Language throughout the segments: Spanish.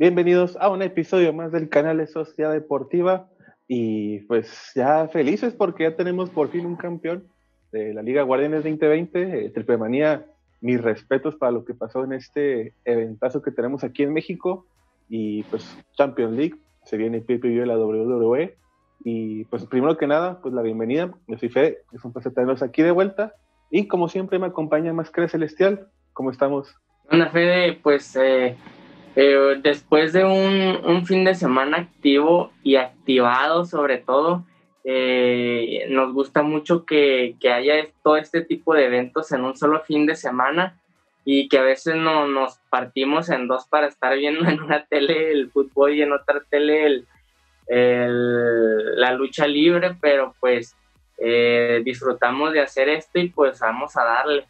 Bienvenidos a un episodio más del canal de Sociedad Deportiva. Y pues ya felices porque ya tenemos por fin un campeón de la Liga Guardianes 2020, eh, Triple Manía. Mis respetos para lo que pasó en este eventazo que tenemos aquí en México. Y pues Champions League, se viene PPV de la WWE y pues primero que nada, pues la bienvenida, yo soy Fede, es un placer tenerlos aquí de vuelta. Y como siempre me acompaña Máscara Celestial, ¿cómo estamos? Hola Fede, pues eh, eh, después de un, fin de semana activo y activado sobre todo, eh, nos gusta mucho que, haya todo este tipo de eventos en un solo fin de semana y que a veces no, nos partimos en dos para estar viendo en una tele el fútbol y en otra tele la lucha libre, pero pues eh, disfrutamos de hacer esto y pues vamos a darle.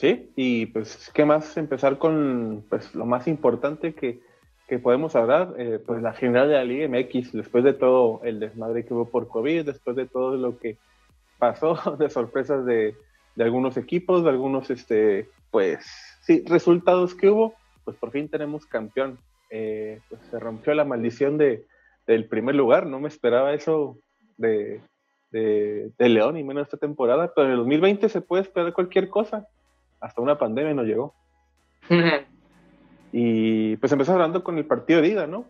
Sí, y pues, ¿qué más? Empezar con pues, lo más importante que, que podemos hablar, eh, pues la general de la Liga MX, después de todo el desmadre que hubo por COVID, después de todo lo que pasó de sorpresas de, de algunos equipos, de algunos, este, pues, sí, resultados que hubo, pues por fin tenemos campeón. Eh, pues se rompió la maldición de, del primer lugar, no me esperaba eso de, de, de León y menos esta temporada, pero en el 2020 se puede esperar cualquier cosa hasta una pandemia no llegó. y pues empezó hablando con el partido de ida, ¿no?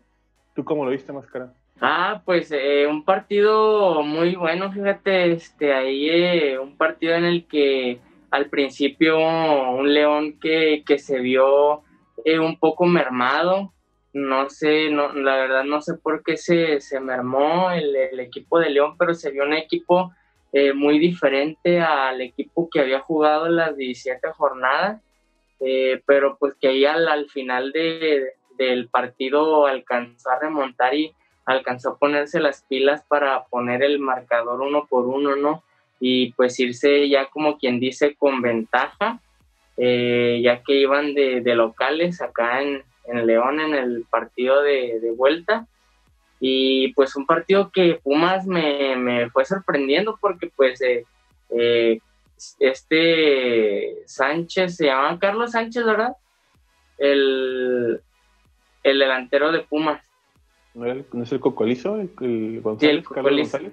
¿Tú cómo lo viste, Máscara? Ah, pues eh, un partido muy bueno, fíjate, este, ahí eh, un partido en el que al principio un León que, que se vio eh, un poco mermado, no sé, no, la verdad no sé por qué se, se mermó el, el, equipo de León, pero se vio un equipo eh, muy diferente al equipo que había jugado las 17 jornadas, eh, pero pues que ahí al, final de, del partido alcanzó a remontar y alcanzó a ponerse las pilas para poner el marcador uno por uno, ¿no? Y pues irse ya como quien dice con ventaja, eh, ya que iban de, locales acá en, en, León en el partido de, de vuelta y pues un partido que Pumas me, fue sorprendiendo porque pues eh, eh, este Sánchez, se llama Carlos Sánchez, ¿verdad? El, delantero de Pumas. ¿No es el Cocolizo? ¿El, González, Carlos González?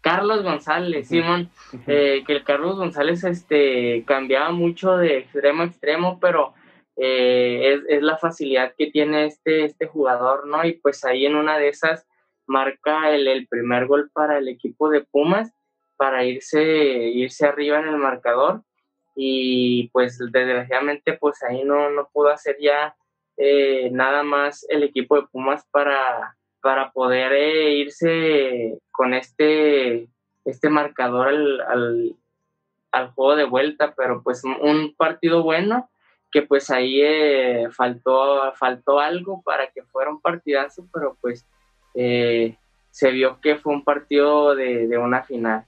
Carlos González, Simón, eh, que el Carlos González este, cambiaba mucho de extremo a extremo, pero eh, es, la facilidad que tiene este, este jugador, ¿no? Y pues ahí en una de esas marca el, primer gol para el equipo de Pumas para irse, irse arriba en el marcador y pues desgraciadamente pues ahí no, no pudo hacer ya eh, nada más el equipo de Pumas para, para poder eh, irse con este, este marcador al, al, juego de vuelta, pero pues un partido bueno que pues ahí eh, faltó, faltó algo para que fuera un partidazo, pero pues eh, se vio que fue un partido de, una final.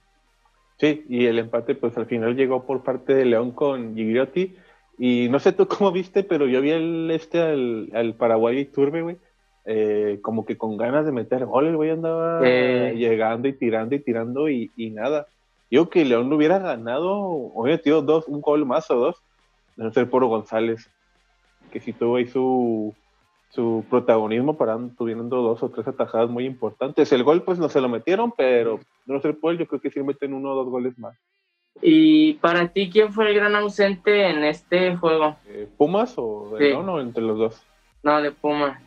Sí, y el empate pues al final llegó por parte de León con Gigliotti. Y no sé tú cómo viste, pero yo vi el, este al, al Paraguay Turbe, güey. Eh, como que con ganas de meter gol, el güey andaba llegando y tirando y tirando y, nada. Yo que León lo hubiera ganado, hubiera tenido dos, un gol más o dos, no ser por González, que si tuvo ahí su, su protagonismo para tuvieron dos o tres atajadas muy importantes. El gol pues no se lo metieron, pero no sé por yo creo que sí meten uno o dos goles más. ¿Y para ti quién fue el gran ausente en este juego? ¿Pumas o de no, entre los dos? No, de Pumas.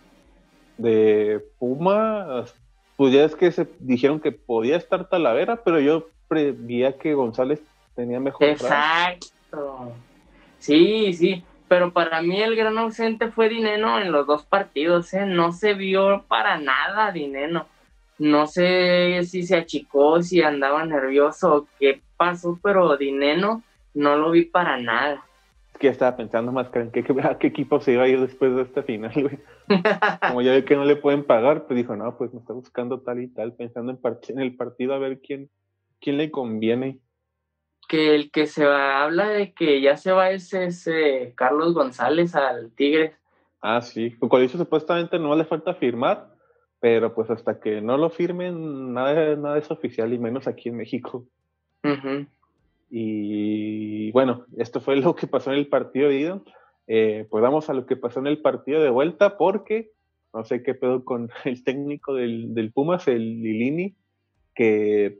De Pumas, pues ya es que se dijeron que podía estar Talavera, pero yo prevía que González tenía mejor. Exacto. Sí, sí pero para mí el gran ausente fue Dineno en los dos partidos, ¿eh? no se vio para nada Dineno. No sé si se achicó, si andaba nervioso qué pasó, pero Dineno no lo vi para nada. Es que estaba pensando más que en qué, equipo se iba a ir después de esta final. Como ya ve que no le pueden pagar, pues dijo, no, pues me está buscando tal y tal, pensando en, en el partido a ver quién, quién le conviene que el que se habla de que ya se va es ese Carlos González al Tigres. Ah, sí, eso supuestamente no le falta firmar, pero pues hasta que no lo firmen, nada, nada es oficial y menos aquí en México. Y bueno, esto fue lo que pasó en el partido de ida. Eh, pues vamos a lo que pasó en el partido de vuelta, porque no sé qué pedo con el técnico del, del Pumas, el Lilini, que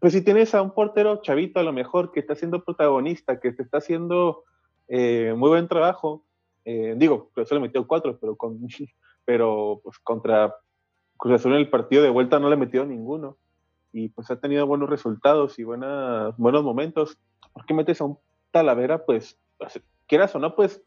pues si tienes a un portero chavito a lo mejor que está siendo protagonista, que te está haciendo eh, muy buen trabajo, eh, digo, pero solo metió cuatro, pero, con, pero pues contra Cruz Azul en el partido de vuelta no le metió ninguno y pues ha tenido buenos resultados y buenos momentos. ¿Por qué metes a un Talavera? Pues, pues, quieras o no, pues,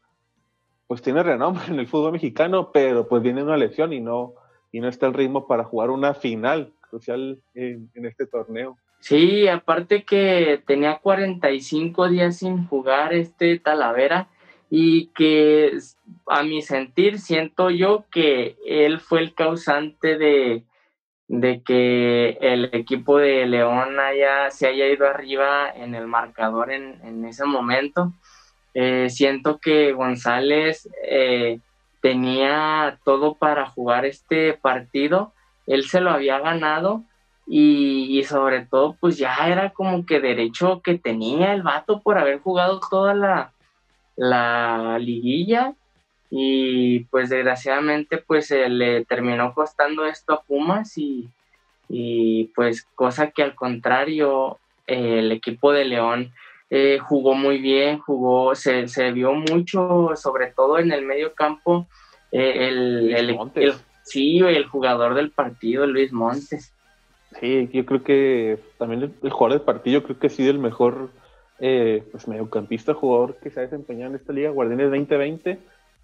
pues tiene renombre en el fútbol mexicano, pero pues viene una lesión y no, y no está el ritmo para jugar una final crucial en, en este torneo. Sí, aparte que tenía 45 días sin jugar este Talavera y que a mi sentir siento yo que él fue el causante de, de que el equipo de León haya, se haya ido arriba en el marcador en, ese momento. Eh, siento que González eh, tenía todo para jugar este partido, él se lo había ganado y, sobre todo pues ya era como que derecho que tenía el vato por haber jugado toda la, la liguilla y pues desgraciadamente pues le terminó costando esto a Pumas y, pues cosa que al contrario el equipo de León eh, jugó muy bien, jugó, se, se, vio mucho, sobre todo en el medio campo, eh, el, el, sí, el jugador del partido, Luis Montes. Sí, yo creo que también el, jugador del partido, creo que ha sido el mejor eh, pues mediocampista, jugador que se ha desempeñado en esta liga, Guardianes 2020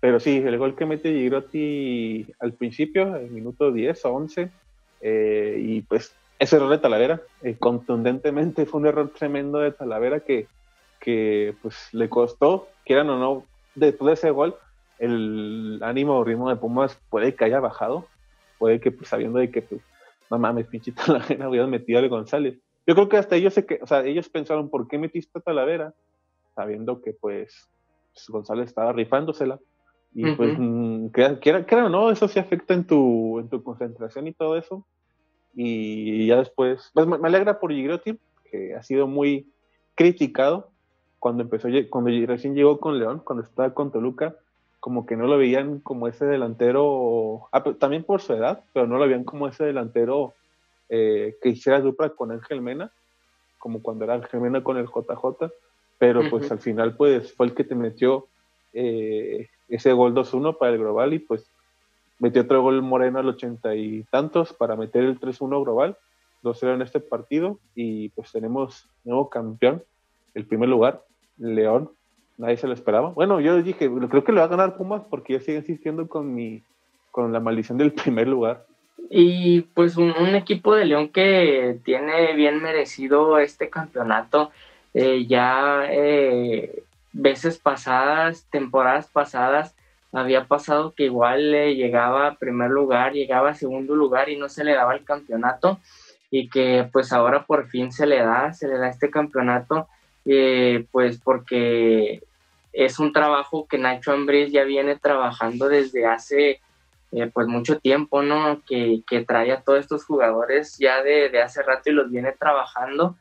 pero sí, el gol que mete Girotti al principio, el minuto 10 o 11, eh, y pues ese error de Talavera, eh, contundentemente fue un error tremendo de Talavera que, que pues le costó, quieran o no, después de ese gol, el ánimo o ritmo de Pumas puede que haya bajado, puede que pues sabiendo de que pues, no mames, pinche Talavera, hubieran metido a González. Yo creo que hasta ellos, se que, o sea, ellos pensaron, ¿por qué metiste a Talavera? Sabiendo que pues, pues González estaba rifándosela y pues, mm, quiera, o no, eso sí afecta en tu, en tu concentración y todo eso. Y ya después, pues me, alegra por Gigrotti, que ha sido muy criticado cuando empezó, cuando recién llegó con León, cuando estaba con Toluca, como que no lo veían como ese delantero, ah, también por su edad, pero no lo veían como ese delantero eh, que hiciera dupla con Ángel Mena, como cuando era Ángel Mena con el JJ, pero pues al final pues fue el que te metió eh, ese gol 2-1 para el global y pues metió otro gol Moreno al ochenta y tantos para meter el 3-1 global, 2-0 en este partido y pues tenemos nuevo campeón, el primer lugar, León, nadie se lo esperaba. Bueno, yo dije, creo que le va a ganar Pumas porque ya sigue insistiendo con mi con la maldición del primer lugar. Y pues un, equipo de León que tiene bien merecido este campeonato. Eh, ya eh, veces pasadas, temporadas pasadas, había pasado que igual le llegaba a primer lugar, llegaba a segundo lugar y no se le daba el campeonato y que pues ahora por fin se le da, se le da este campeonato, eh, pues porque es un trabajo que Nacho Ambriz ya viene trabajando desde hace eh, pues mucho tiempo, ¿no? Que, que, trae a todos estos jugadores ya de, de hace rato y los viene trabajando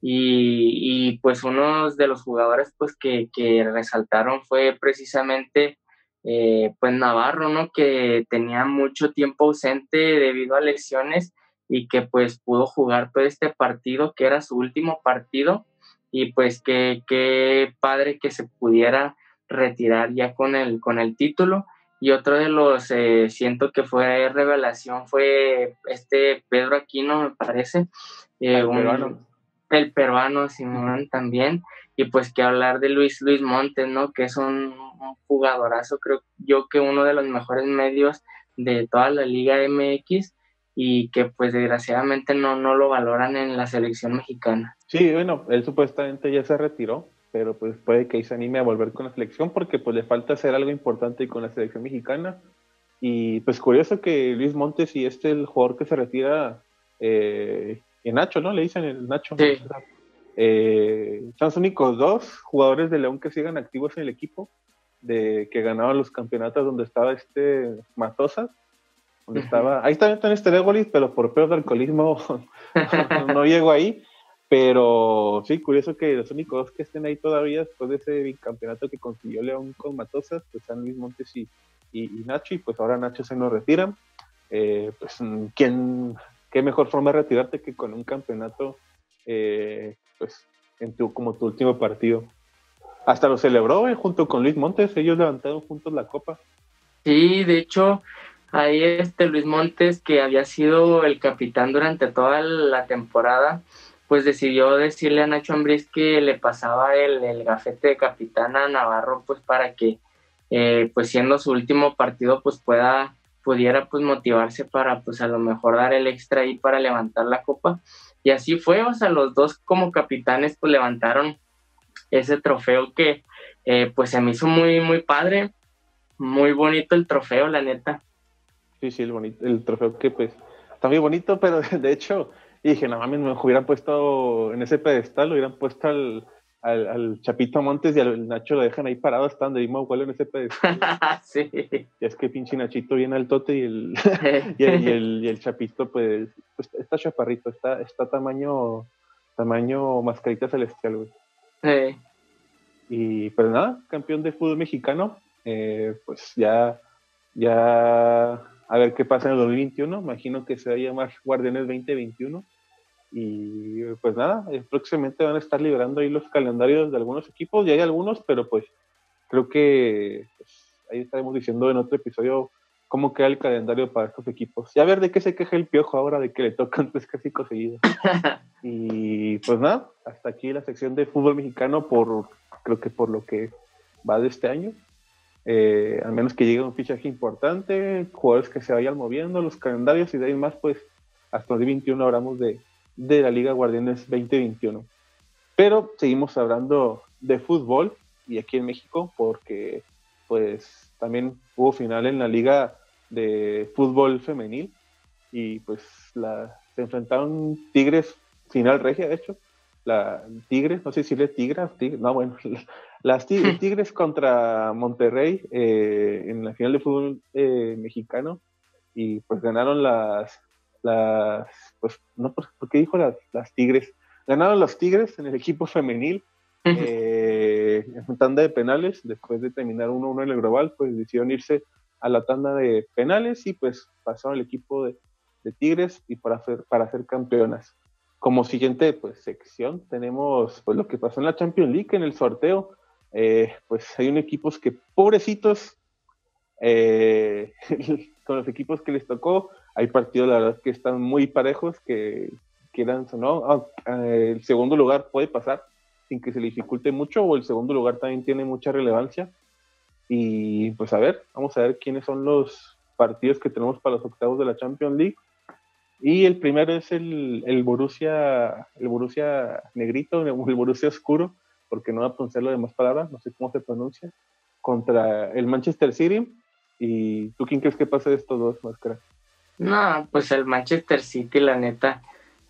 y, pues uno de los jugadores pues que, resaltaron fue precisamente eh, pues Navarro, ¿no? Que tenía mucho tiempo ausente debido a lesiones y que pues pudo jugar todo este partido que era su último partido y pues qué padre que se pudiera retirar ya con el, con el título. Y otro de los, eh, siento que fue revelación, fue este Pedro Aquino, me parece. Eh, un, el peruano Simón también, y pues que hablar de Luis Luis Montes, ¿no? Que es un, jugadorazo, creo yo que uno de los mejores medios de toda la Liga MX y que pues desgraciadamente no, no lo valoran en la selección mexicana. Sí, bueno, él supuestamente ya se retiró, pero pues puede que se anime a volver con la selección porque pues le falta hacer algo importante con la selección mexicana. Y pues curioso que Luis Montes y este el jugador que se retira eh, Nacho, ¿no? Le dicen el Nacho. Sí. Eh, son los únicos dos jugadores de León que sigan activos en el equipo, de que ganaban los campeonatos donde estaba este Matosas, donde estaba, ahí está este Regolis, pero por peor de alcoholismo no, llego ahí, pero sí, curioso que los únicos que estén ahí todavía después de ese campeonato que consiguió León con Matosas, pues San Luis Montes y, y, Nacho, y pues ahora Nacho se nos retira. Eh, pues, ¿quién, qué mejor forma de retirarte que con un campeonato, eh, pues, en tu, como tu último partido? Hasta lo celebró junto con Luis Montes, ellos levantaron juntos la copa. Sí, de hecho, ahí este Luis Montes, que había sido el capitán durante toda la temporada, pues decidió decirle a Nacho Ambriz que le pasaba el, el gafete de capitán a Navarro, pues para que, eh, pues siendo su último partido, pues pueda, pudiera pues motivarse para pues a lo mejor dar el extra ahí para levantar la copa. Y así fue, o sea, los dos como capitanes pues levantaron ese trofeo que eh, pues se me hizo muy, muy padre, muy bonito el trofeo, la neta. Sí, sí, el, bonito, el trofeo que pues está muy bonito, pero de hecho dije, no mames, me hubieran puesto en ese pedestal, lo hubieran puesto al, al, Chapito Montes y al Nacho lo dejan ahí parado, están de mismo vuelo en ese pedestal. sí. Y es que pinche Nachito viene al tote y el, y el, y el, Chapito, pues, pues, está chaparrito, está, está tamaño, tamaño mascarita celestial, güey. Sí. Y pues nada, campeón de fútbol mexicano, eh, pues ya, ya a ver qué pasa en el 2021. Imagino que se va a llamar Guardianes 2021. Y pues nada, eh, próximamente van a estar liberando ahí los calendarios de algunos equipos, y hay algunos, pero pues creo que pues, ahí estaremos diciendo en otro episodio cómo queda el calendario para estos equipos. Y a ver de qué se queja el piojo ahora de que le tocan tres casi seguidos. y pues nada, hasta aquí la sección de fútbol mexicano por creo que por lo que va de este año. Eh, al menos que llegue un fichaje importante, jugadores que se vayan moviendo, los calendarios y de ahí más, pues hasta el 2021 hablamos de, de la Liga Guardianes 2021. Pero seguimos hablando de fútbol y aquí en México porque pues también hubo final en la Liga de fútbol femenil y pues la, se enfrentaron Tigres, final regia de hecho, la Tigres, no sé si le Tigras, no bueno, las Tigres, contra Monterrey eh, en la final de fútbol eh, mexicano y pues ganaron las, las, pues, no, ¿por qué dijo las, las Tigres? Ganaron los Tigres en el equipo femenil eh, en tanda de penales, después de terminar 1-1 en el global, pues decidieron irse a la tanda de penales y pues pasaron el equipo de, Tigres y para ser, para ser campeonas. Como siguiente pues, sección tenemos pues, lo que pasó en la Champions League en el sorteo. Eh, pues hay un equipos que pobrecitos eh, con los equipos que les tocó hay partidos la verdad que están muy parejos que quieran o no ah, el segundo lugar puede pasar sin que se le dificulte mucho o el segundo lugar también tiene mucha relevancia. Y pues a ver vamos a ver quiénes son los partidos que tenemos para los octavos de la Champions League. Y el primero es el, el Borussia el Borussia negrito el Borussia oscuro porque no va a pronunciarlo de más palabras, no sé cómo se pronuncia, contra el Manchester City. ¿Y tú quién crees que pase de estos dos, Máscara? No, pues el Manchester City, la neta.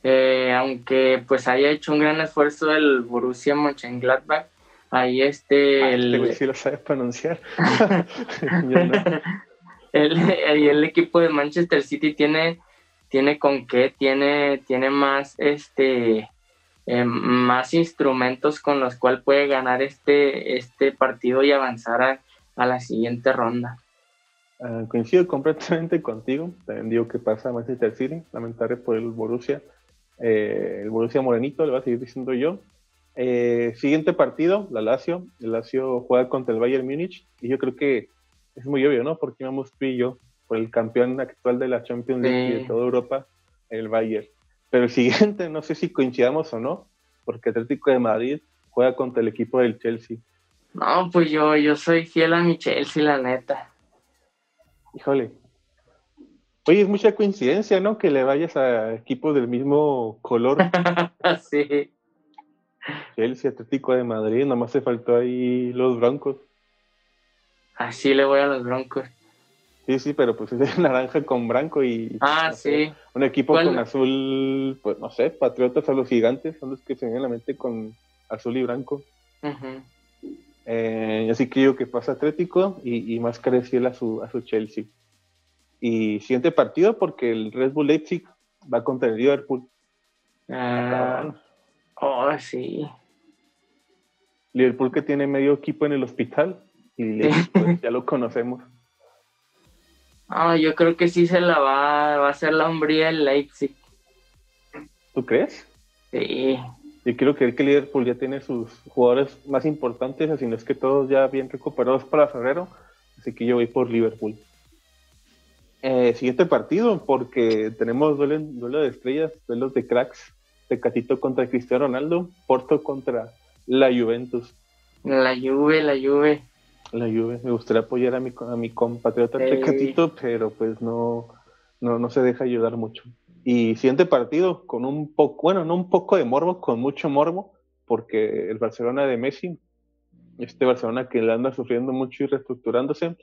Eh, aunque pues haya hecho un gran esfuerzo el Borussia Mönchengladbach, ahí este... Ah, el... Este sí lo sabe pronunciar. el, el, equipo de Manchester City tiene, tiene con qué, tiene, tiene más este eh, más instrumentos con los cuales puede ganar este, este partido y avanzar a, la siguiente ronda. Ah, coincido completamente contigo. También digo que pasa a Manchester City, lamentable por el Borussia. Eh, el Borussia Morenito, le voy a seguir diciendo yo. Eh, siguiente partido, la Lazio. El Lazio juega contra el Bayern Múnich y yo creo que es muy obvio, ¿no? Porque vamos tú y yo por el campeón actual de la Champions League y de toda Europa, el Bayern. Pero el siguiente, no sé si coincidamos o no, porque Atlético de Madrid juega contra el equipo del Chelsea. No, pues yo, yo soy fiel a mi Chelsea, la neta. Híjole. Oye, es mucha coincidencia, ¿no? Que le vayas a equipos del mismo color. sí. Chelsea, Atlético de Madrid, nomás se faltó ahí los Broncos. Así le voy a los Broncos. Sí, sí, pero pues es de naranja con blanco y... Ah, sí. un equipo con azul, pues no sé, Patriotas a los gigantes, son los que se vienen a la mente con azul y blanco. Eh, así que digo que pasa Atlético y, y más fiel a su, a su Chelsea. Y siguiente partido porque el Red Bull Leipzig va contra el Liverpool. Ah, oh, sí. Liverpool que tiene medio equipo en el hospital y pues, ya lo conocemos. Ah, yo creo que sí se la va, va a hacer la hombría el Leipzig. ¿Tú crees? Sí. Yo quiero creer que Liverpool ya tiene sus jugadores más importantes, así no es que todos ya bien recuperados para febrero, así que yo voy por Liverpool. Eh, siguiente partido, porque tenemos duelo, duelo de estrellas, duelos de cracks, Tecatito contra Cristiano Ronaldo, Porto contra la Juventus. La Juve, la Juve. La Juve, me gustaría apoyar a mi, a mi compatriota Tecatito, pero pues no, no, no se deja ayudar mucho. Y siguiente partido con un poco, bueno, no un poco de morbo, con mucho morbo, porque el Barcelona de Messi, este Barcelona que le anda sufriendo mucho y reestructurándose,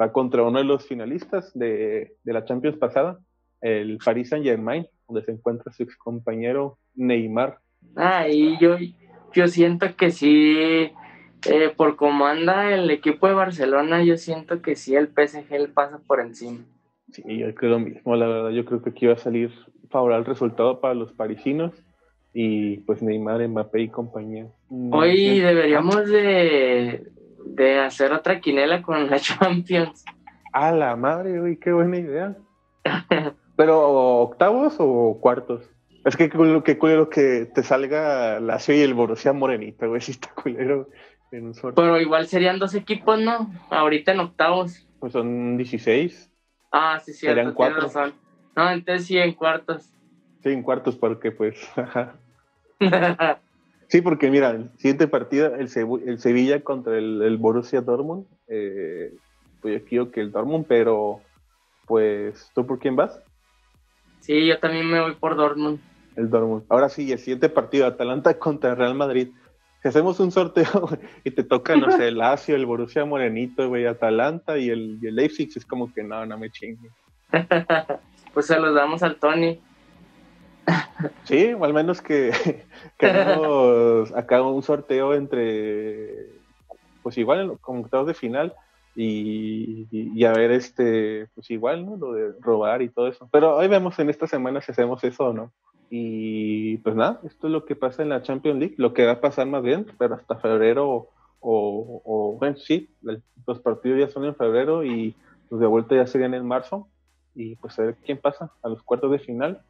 va contra uno de los finalistas de, de la Champions pasada, el Paris Saint Germain, donde se encuentra su ex compañero Neymar. Ah, y yo, yo siento que sí, eh, por cómo anda el equipo de Barcelona, yo siento que sí, el PSG le pasa por encima. Sí, yo creo lo mismo, la verdad, yo creo que aquí va a salir favorable el resultado para los parisinos y pues Neymar, Mbappé y compañía. Hoy deberíamos de, de hacer otra quinela con la Champions. A la madre, güey, qué buena idea. Pero octavos o cuartos? Es que que culero que te salga la y el Borussia Morenita, güey, si está culero en un Pero igual serían dos equipos, ¿no? Ahorita en octavos. Pues son 16. Ah, sí, cierto, serían cuatro. Razón. No, entonces sí, en cuartos. Sí, en cuartos, porque pues, sí, porque mira, el siguiente partido, el, el Sevilla contra el, el Borussia Dortmund. Eh, pues yo quiero que el Dortmund, pero pues, ¿tú por quién vas? Sí, yo también me voy por Dortmund. El Dortmund. Ahora sí, el siguiente partido, Atalanta contra Real Madrid. Si hacemos un sorteo y te toca, no sé, el Lazio, el Borussia Morenito, güey, Atalanta y el, y el Leipzig, es como que no, no me chingue. pues se los damos al Tony. Sí, o al menos que, que hagamos acá un sorteo entre, pues igual, como octavos de final, y, a ver, este, pues igual, ¿no? Lo de robar y todo eso. Pero hoy vemos en esta semana si hacemos eso o no. Y pues nada, esto es lo que pasa en la Champions League, lo que va a pasar más bien, pero hasta febrero o, bueno, sí, los partidos ya son en febrero y los de vuelta ya serían en marzo. Y pues a ver quién pasa a los cuartos de final.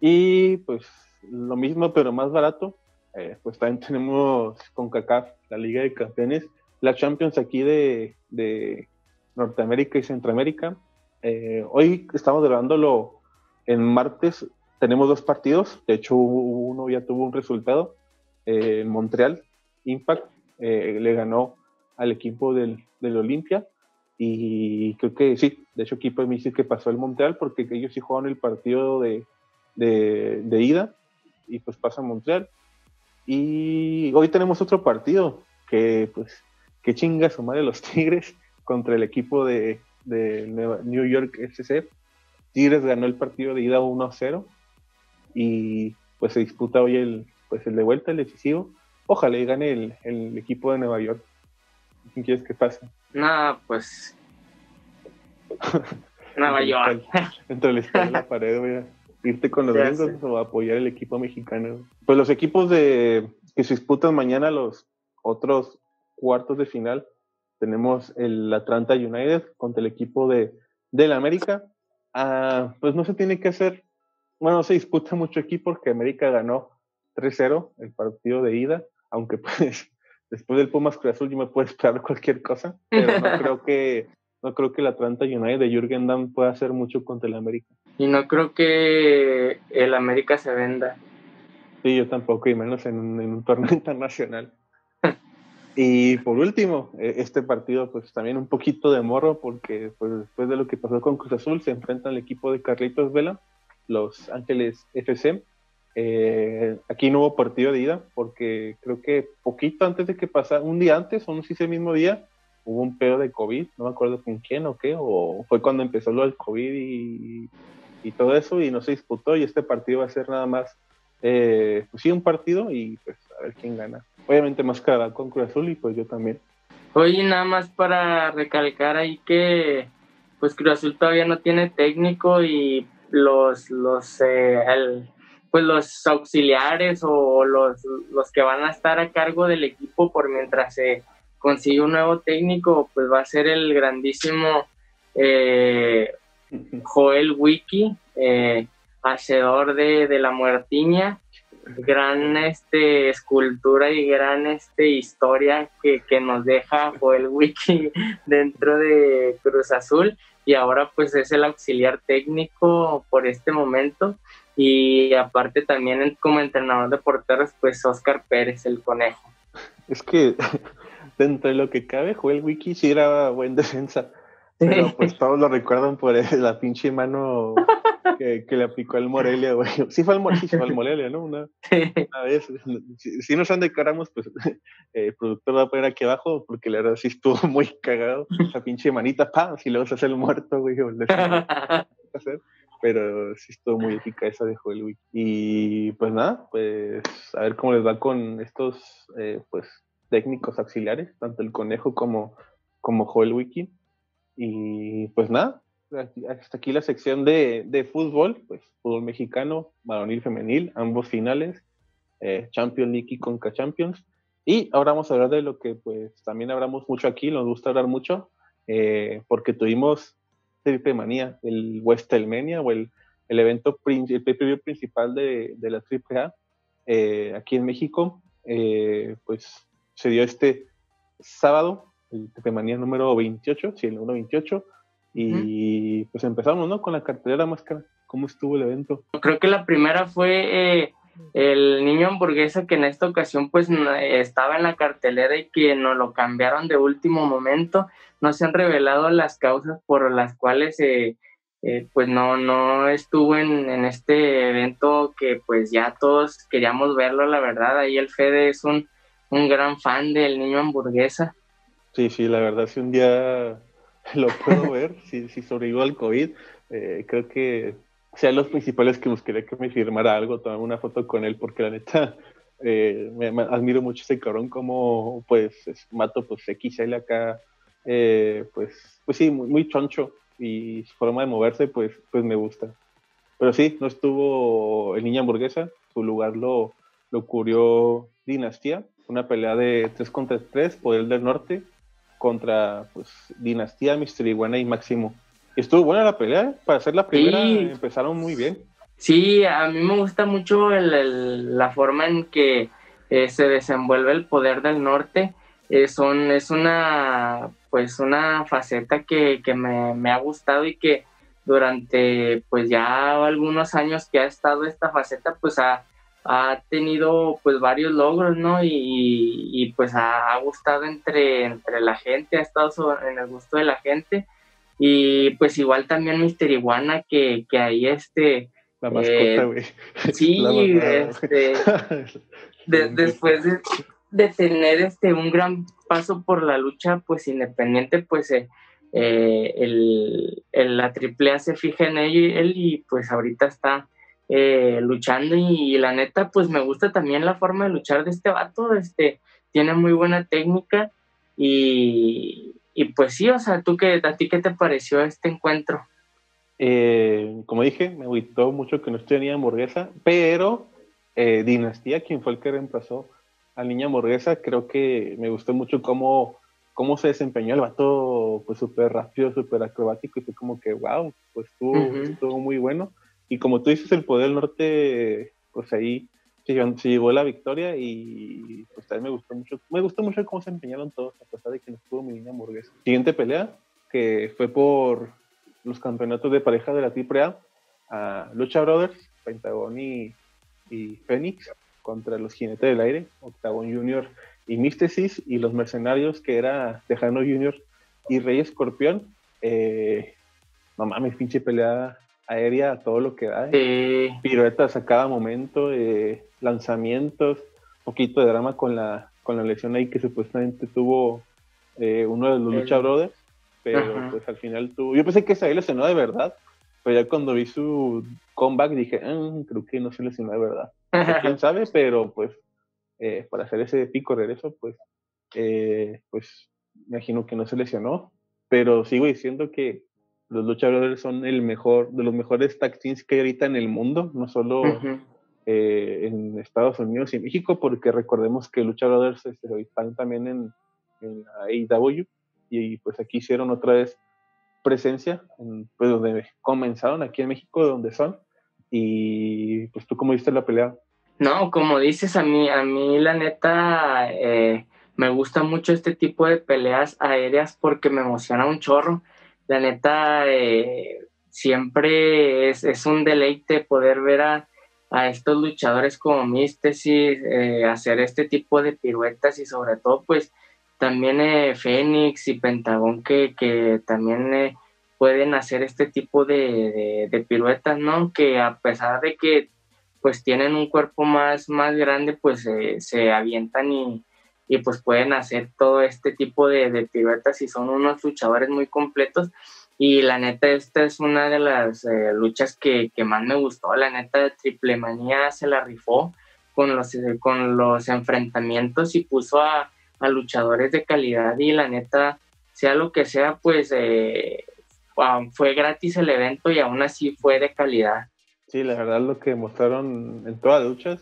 Y pues lo mismo, pero más barato. Eh, pues también tenemos con CACAF, la Liga de Campeones la Champions aquí de, Norteamérica y Centroamérica. Eh, hoy estamos grabándolo en martes. Tenemos dos partidos. De hecho, uno ya tuvo un resultado. Eh, en Montreal, Impact eh, le ganó al equipo del, del Olimpia. Y creo que sí, de hecho, equipo me dice que pasó el Montreal porque ellos sí jugaron el partido de, ida y pues pasa Montreal. Y hoy tenemos otro partido que pues que chinga su madre los Tigres contra el equipo de, New York FC. Tigres ganó el partido de ida 1-0 y pues se disputa hoy el, pues el de vuelta, el decisivo. Ojalá y gane el, equipo de Nueva York. ¿Quién quieres que pase? Nada, pues Nueva York. Entre el de la pared, voy a irte con los gringos o apoyar el equipo mexicano. Pues los equipos de que se disputan mañana, los otros cuartos de final tenemos el Atlanta United contra el equipo de del América. Ah, pues no se tiene que hacer, bueno, se disputa mucho aquí porque América ganó 3-0 el partido de ida, aunque pues después del Pumas Cruz Azul yo me puedo esperar cualquier cosa, pero no creo que no creo que el Atlanta United de Jürgen Damm pueda hacer mucho contra el América. Y no creo que el América se venda. Sí, yo tampoco, y menos en un torneo internacional. Y por último, e, este partido pues también un poquito de morro porque pues, después de lo que pasó con Cruz Azul se enfrenta al equipo de Carlitos Vela, los Ángeles FC. Eh, aquí no hubo partido de ida porque creo que poquito antes de que pasara, un día antes o no sé si ese mismo día, hubo un pedo de COVID, no me acuerdo con quién o qué, o fue cuando empezó lo del COVID y, y todo eso y no se disputó y este partido va a ser nada más, eh, pues sí, un partido y pues a ver quién gana obviamente más cara con Cruz Azul y pues yo también. Oye, nada más para recalcar ahí que pues Cruz Azul todavía no tiene técnico y los los eh, pues los auxiliares o los, los que van a estar a cargo del equipo por mientras se consigue un nuevo técnico, pues va a ser el grandísimo eh, Joel Wiki, eh, hacedor de, de, la muertiña, gran este, escultura y gran este, historia que, que nos deja Joel Wiki dentro de Cruz Azul y ahora pues es el auxiliar técnico por este momento y aparte también como entrenador de porteros pues Oscar Pérez, el conejo. Es que dentro de lo que cabe, Joel Wiki sí era buen defensa. Pero pues todos lo recuerdan por la pinche mano que, le aplicó al Morelia, güey. Sí fue al, Morelia, ¿no? Una, vez. Si, nos han declaramos, pues el productor va a poner aquí abajo, porque la verdad sí estuvo muy cagado. Esa pinche manita, ¡pam! Si luego se hace el muerto, güey. Pero sí estuvo muy eficaz esa de Joel Wiki. Y pues nada, pues a ver cómo les va con estos, eh, pues, técnicos auxiliares, tanto el conejo como, como Joel Wiki. Y pues nada, hasta aquí la sección de, de fútbol, pues fútbol mexicano, varonil, femenil, ambos finales, eh, Champions League y Conca Champions. Y ahora vamos a hablar de lo que pues también hablamos mucho aquí, nos gusta hablar mucho, eh, porque tuvimos Triple Manía, el Westelmania o el, el evento, el principal de, de la AAA eh, aquí en México, eh, pues se dio este sábado, el Triple Manía número 28, sí, el 128 y pues empezamos, ¿no? Con la cartelera más cara. ¿Cómo estuvo el evento? Creo que la primera fue eh, el niño hamburguesa que en esta ocasión pues estaba en la cartelera y que nos lo cambiaron de último momento. No se han revelado las causas por las cuales eh, eh, pues no, no estuvo en, en, este evento que pues ya todos queríamos verlo, la verdad. Ahí el Fede es un, un gran fan del niño hamburguesa. Sí, sí, la verdad, si un día lo puedo ver, si, si sobrevivo al COVID, eh, creo que sean los principales que buscaría que me firmara algo, tomar una foto con él, porque la neta, eh, me, admiro mucho ese cabrón como, pues, mato, pues, XL acá, eh, pues, pues sí, muy, choncho, y su forma de moverse, pues, pues me gusta. Pero sí, no estuvo el niño hamburguesa, su lugar lo, lo cubrió Dinastía, una pelea de 3 contra 3, Poder del Norte, contra pues, Dinastía, Mister Iguana y Máximo. Estuvo buena la pelea, ¿eh? para ser la primera empezaron muy bien. Sí, a mí me gusta mucho la forma en que eh, se desenvuelve el poder del norte. Eh, son, es una pues una faceta que, que me, me, ha gustado y que durante pues ya algunos años que ha estado esta faceta pues ha, ha tenido pues varios logros, ¿no? Y, pues ha, gustado entre, entre la gente, ha estado en el gusto de la gente. Y pues igual también Mister Iguana, que, que ahí este... La mascota, eh, güey. sí, este, después de, tener este un gran paso por la lucha, pues independiente, pues eh, eh, el, el, la AAA se fija en él, él y pues ahorita está eh, luchando y, la neta, pues me gusta también la forma de luchar de este vato, este, tiene muy buena técnica y, pues sí, o sea, ¿tú qué, ¿a ti qué te pareció este encuentro? Eh, como dije, me gustó mucho que no tenía hamburguesa, pero eh, Dinastía, quien fue el que reemplazó a Niña Hamburguesa, creo que me gustó mucho cómo, cómo se desempeñó el vato, pues súper rápido, súper acrobático, y fue como que, wow, pues estuvo, estuvo muy bueno. Y como tú dices, el Poder del Norte, pues ahí se, llevó la victoria y pues también me gustó mucho. Me gustó mucho cómo se empeñaron todos, a pesar de que no estuvo mi niña hamburguesa. Siguiente pelea, que fue por los campeonatos de pareja de la AAA, a Lucha Brothers, Pentagon y, y Fénix, contra los Jinetes del Aire, Octagon Junior y Místesis, y los mercenarios, que era Tejano Junior y Rey Escorpión. Eh, no mames, pinche pelea aérea todo lo que da. ¿eh? Piruetas a cada momento, eh, lanzamientos, poquito de drama con la, con la lesión ahí que supuestamente tuvo eh, uno de los Lucha Brothers, pero pues al final tuvo. Yo pensé que esa lesionó de verdad, pero ya cuando vi su comeback dije, mm, creo que no se lesionó de verdad. Quién sabe, pero pues para hacer ese pico regreso, pues, pues imagino que no se lesionó, pero sigo diciendo que los Lucha Brothers son el mejor, de los mejores tag teams que hay ahorita en el mundo, no solo eh, en Estados Unidos y México, porque recordemos que Lucha Brothers este, están también en, en AEW y pues aquí hicieron otra vez presencia, en, pues donde comenzaron aquí en México, de donde son. Y pues tú cómo viste la pelea. No, como dices, a mí, a mí la neta eh, me gusta mucho este tipo de peleas aéreas porque me emociona un chorro. La neta, eh, siempre es, un deleite poder ver a, estos luchadores como Místesis eh, hacer este tipo de piruetas y sobre todo pues también eh, Fénix y Pentagón que, que también eh, pueden hacer este tipo de, de, piruetas, ¿no? Que a pesar de que pues tienen un cuerpo más, más grande, pues se avientan y, y, pues pueden hacer todo este tipo de, de piruetas y son unos luchadores muy completos y la neta, esta es una de las eh, luchas que, que, más me gustó. La neta, Triple Manía se la rifó con los, eh, con los enfrentamientos y puso a, luchadores de calidad. Y la neta, sea lo que sea, pues eh, fue gratis el evento y aún así fue de calidad. Sí, la verdad, lo que mostraron en todas las luchas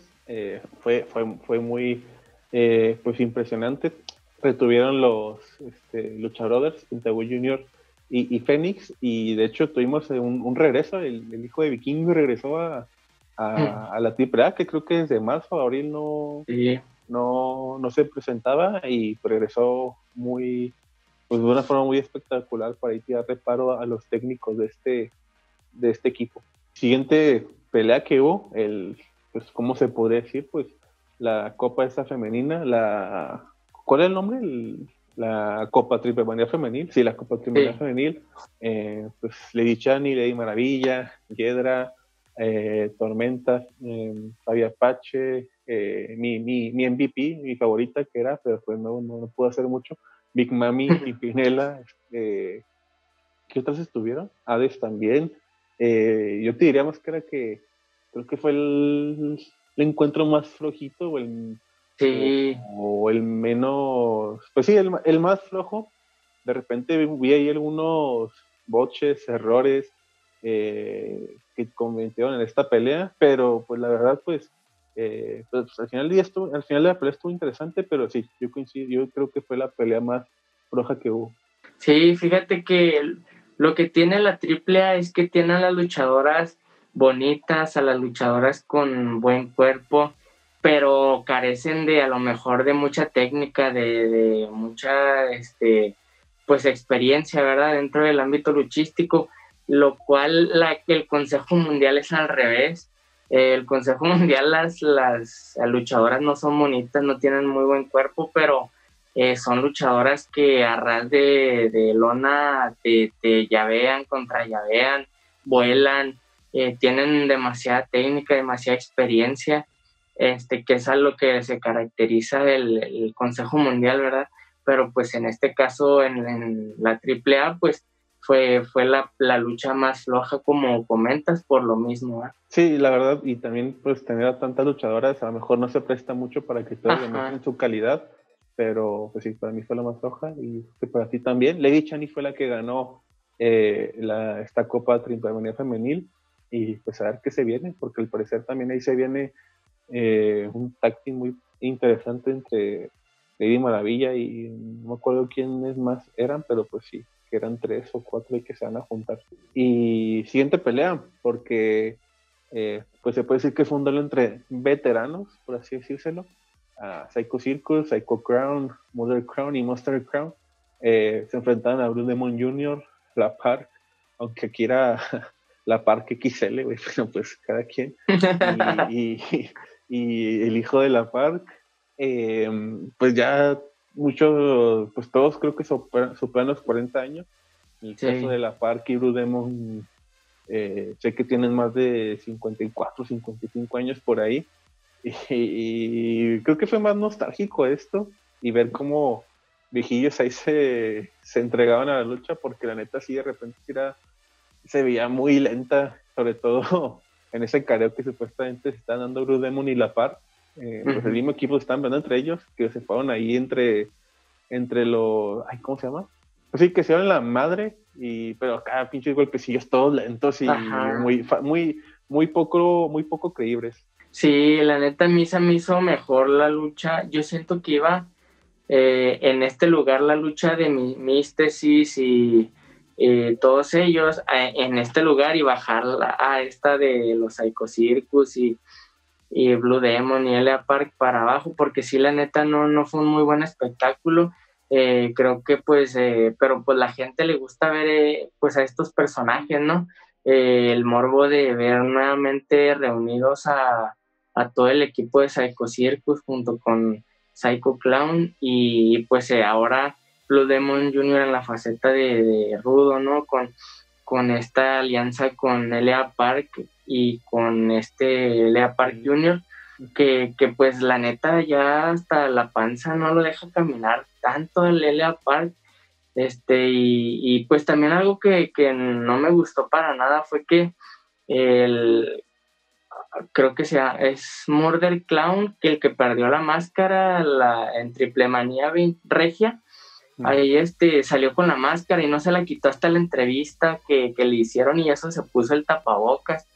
fue, fue, fue muy pues impresionante. Retuvieron los este, Lucha Brothers, Pentagon Junior y, y Fénix, y de hecho tuvimos un, un regreso, el, el, hijo de Vikingo regresó a, a, mm. a la AAA, que creo que desde marzo a abril no, sí. no, no se presentaba y regresó muy, pues de una forma muy espectacular para ir a reparo a los técnicos de este, de este equipo. Siguiente pelea que hubo, el, pues, ¿cómo se podría decir? Pues la Copa esta femenina, la, ¿cuál es el nombre? El, la Copa Triple Manía Femenil, sí, la Copa Triple Manía sí. Femenil, eh, pues Lady Chani, Lady Maravilla, Hiedra, eh, Tormenta, eh, Fabia Apache, eh, mi, mi, mi, MVP, mi favorita que era, pero pues no, no, no pudo hacer mucho, Big Mami y Pinela, ¿qué otras estuvieron? Hades también, yo te diría más que era que creo que fue el, el encuentro más flojito o el Sí. O, el menos, pues sí, el, el, más flojo. De repente vi ahí algunos boches, errores eh, que cometieron en esta pelea, pero pues la verdad, pues, eh, pues al, final del día estuvo, al final de la pelea estuvo interesante, pero sí, yo coincido, yo creo que fue la pelea más floja que hubo. Sí, fíjate que lo que tiene la AAA es que tiene a las luchadoras bonitas, a las luchadoras con buen cuerpo, pero carecen de a lo mejor de mucha técnica, de, de, mucha este, pues experiencia, ¿verdad? Dentro del ámbito luchístico, lo cual la, el Consejo Mundial es al revés. El Consejo Mundial, las, las luchadoras no son bonitas, no tienen muy buen cuerpo, pero eh, son luchadoras que a ras de, de lona te, te, llavean, contra llavean, vuelan, eh, tienen demasiada técnica, demasiada experiencia este, que es algo que se caracteriza el Consejo Mundial, ¿verdad? Pero pues en este caso, en, en la AAA, pues fue, fue la, la, lucha más floja como comentas por lo mismo. ¿eh? Sí, la verdad, y también pues tener a tantas luchadoras a lo mejor no se presta mucho para que todas demuestren su calidad, pero pues sí, para mí fue la más floja y para ti también. Lady Chani fue la que ganó eh, la, esta Copa Triple Femenil y pues a ver qué se viene, porque al parecer también ahí se viene eh, un táctil muy interesante entre Lady Maravilla y no me acuerdo quiénes más eran, pero pues sí, que eran tres o cuatro y que se van a juntar. Y siguiente pelea, porque eh, pues se puede decir que fue un duelo entre veteranos, por así decírselo, Psycho Circus, Psycho Crown, Mother Crown y Monster Crown. Eh, se enfrentaron a Blue Demon Jr., La Park, aunque aquí era La Park XL, güey, pero pues cada quien. y, y, y el hijo de la Park, eh, pues ya muchos, pues todos creo que superan, superan los 40 años. En el sí. caso de la Park y Blue Demon, eh, sé que tienen más de 54, 55 años por ahí. Y, y, creo que fue más nostálgico esto y ver cómo viejillos ahí se, se entregaban a la lucha porque la neta sí de repente era, se veía muy lenta, sobre todo en ese careo que supuestamente se están dando Blue Demon y La Par. Eh, uh -huh. pues el mismo equipo están viendo entre ellos, que se fueron ahí entre, entre los. Ay, ¿Cómo se llama? Pues sí, que se llaman la madre, y, pero acá pinches golpecillos todos lentos y muy, muy, muy, poco, muy poco creíbles. Sí, la neta, a mí se me hizo mejor la lucha. Yo siento que iba eh, en este lugar la lucha de mi, místesis y eh, todos ellos en este lugar y bajar a esta de los Psycho Circus y, y Blue Demon y Elia Park para abajo, porque sí, la neta no, no fue un muy buen espectáculo. Eh, creo que pues, eh, pero pues la gente le gusta ver pues a estos personajes, ¿no? el morbo de ver nuevamente reunidos a, todo el equipo de Psycho Circus junto con Psycho Clown y pues eh, ahora Blue Demon Jr. en la faceta de, Rudo, ¿no? Con, con esta alianza con Lea Park y con este Lea Park Jr., que, pues la neta ya hasta la panza no lo deja caminar tanto el Lea Park. Este, y, pues también algo que, que, no me gustó para nada fue que el, creo que sea, es Murder Clown, que el que perdió la máscara la, en Triple Manía Regia. Ahí este, salió con la máscara y no se la quitó hasta la entrevista que, le hicieron y eso se puso el tapabocas.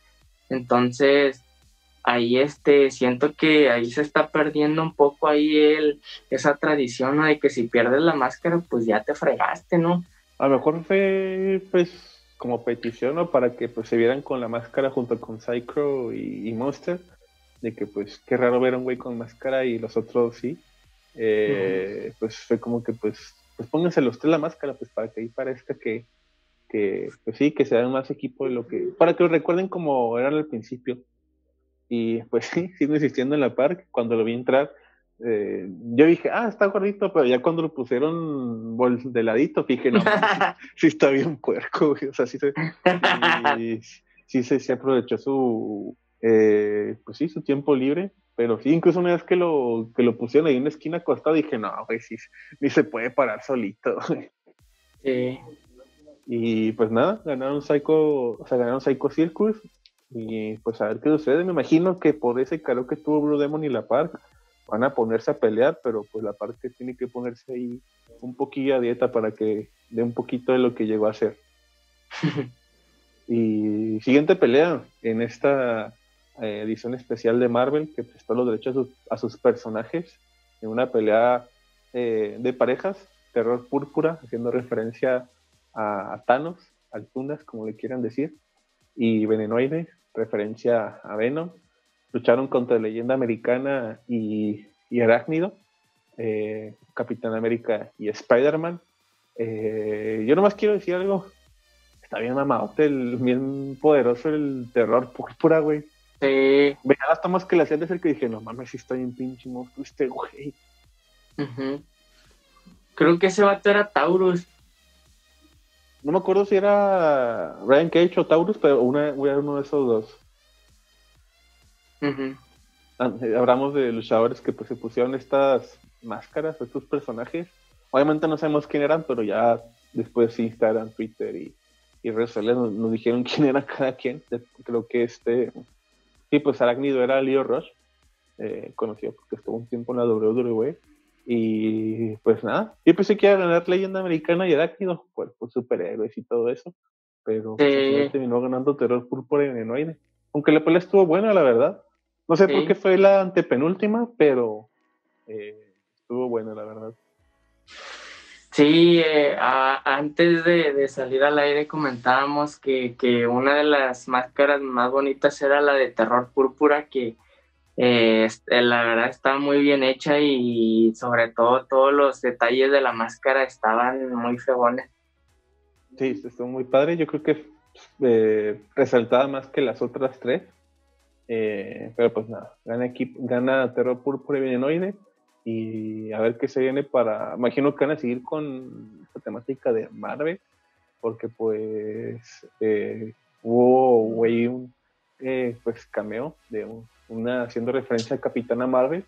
Entonces, ahí este, siento que ahí se está perdiendo un poco ahí el, esa tradición de que si pierdes la máscara, pues ya te fregaste, ¿no? A lo mejor fue, pues, como petición o para que pues se vieran con la máscara junto con Psycho y, Monster, de que pues qué raro ver a un güey con máscara y los otros sí. Eh, pues fue como que pues, pues pónganse los tres la máscara, pues para que ahí parezca que, que pues sí, que se dan más equipo de lo que, para que lo recuerden como eran al principio. Y pues sí, sigo insistiendo en la park, cuando lo vi entrar, eh, yo dije, ah, está gordito, pero ya cuando lo pusieron de ladito, dije, no, sí, está bien puerco, O sea, sí se, sí, se, aprovechó su, eh, pues sí, su tiempo libre. Pero sí, incluso una vez que lo, que lo pusieron ahí en una esquina acostado, dije, no, güey, sí, ni se puede parar solito. Sí. Y pues nada, ganaron Psycho, o sea, ganaron Psycho Circus. Y pues a ver qué sucede. Me imagino que por ese calor que tuvo Blue Demon y la Park, van a ponerse a pelear, pero pues la parte tiene que ponerse ahí un poquillo a dieta para que dé un poquito de lo que llegó a ser. y siguiente pelea en esta eh, edición especial de Marvel que prestó los derechos a sus, personajes en una pelea eh, de parejas, terror púrpura, haciendo referencia a, Thanos, Altunas, como le quieran decir, y Venenoide, referencia a Venom lucharon contra Leyenda Americana y, y Arácnido, eh, Capitán América y Spider-Man. Yo nomás quiero decir algo. Está bien mamadote, el, bien poderoso el terror púrpura, güey. Sí. Veía las tomas que le hacían de ser que dije, no mames, si está bien pinche monstruo este güey. Creo que ese vato era Taurus. No me acuerdo si era Ryan Cage o Taurus, pero una, era uno de esos dos. Ah, eh, hablamos de luchadores que pues se pusieron estas máscaras, estos personajes. Obviamente no sabemos quién eran, pero ya después Instagram, Twitter y, y redes sociales nos, dijeron quién era cada quien. Creo que este, sí, pues Arácnido era Leo Rush, eh, conocido porque estuvo un tiempo en la WWE. Y pues nada, yo pensé que iba a ganar leyenda americana y Arácnido, pues, pues superhéroes y todo eso. Pero pues, terminó ganando Terror Púrpura y Venenoide. Aunque la pelea estuvo buena, la verdad. No sé por qué fue la antepenúltima, pero eh, estuvo buena, la verdad. Sí, eh, antes de, salir al aire comentábamos que, una de las máscaras más bonitas era la de terror púrpura, que eh, la verdad estaba muy bien hecha y sobre todo todos los detalles de la máscara estaban muy fregones. Sí, estuvo muy padre. Yo creo que resaltaba más que las otras tres. Eh, pero pues nada, gana, equipo, gana Terror Púrpura y Venenoide. Y a ver qué se viene para. Imagino que van a seguir con esta temática de Marvel, porque pues eh, hubo güey un eh, pues cameo de una haciendo referencia a Capitana Marvel.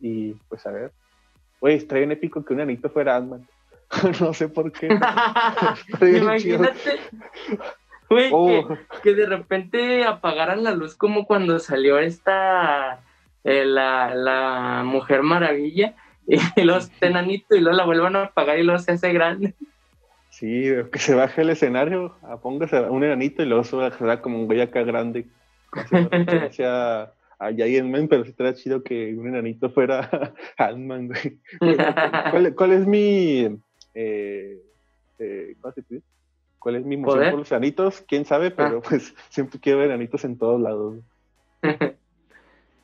Y pues a ver, güey, estaría en épico que un anito fuera Ant-Man. no sé por qué. Imagínate. Oh. que, de repente apagaran la luz como cuando salió esta, eh, la, Mujer Maravilla, y los enanito y luego la vuelvan a apagar y luego se hace grande. Sí, que se baje el escenario, póngase un enanito y luego se como un güey acá grande. sea a Giant Man, pero sí estaría chido que un enanito fuera Ant-Man, ¿Cuál, es mi. Eh, eh, ¿Cómo se cuál es mi emoción por los anitos, quién sabe, pero ah. pues siempre quiero ver anitos en todos lados.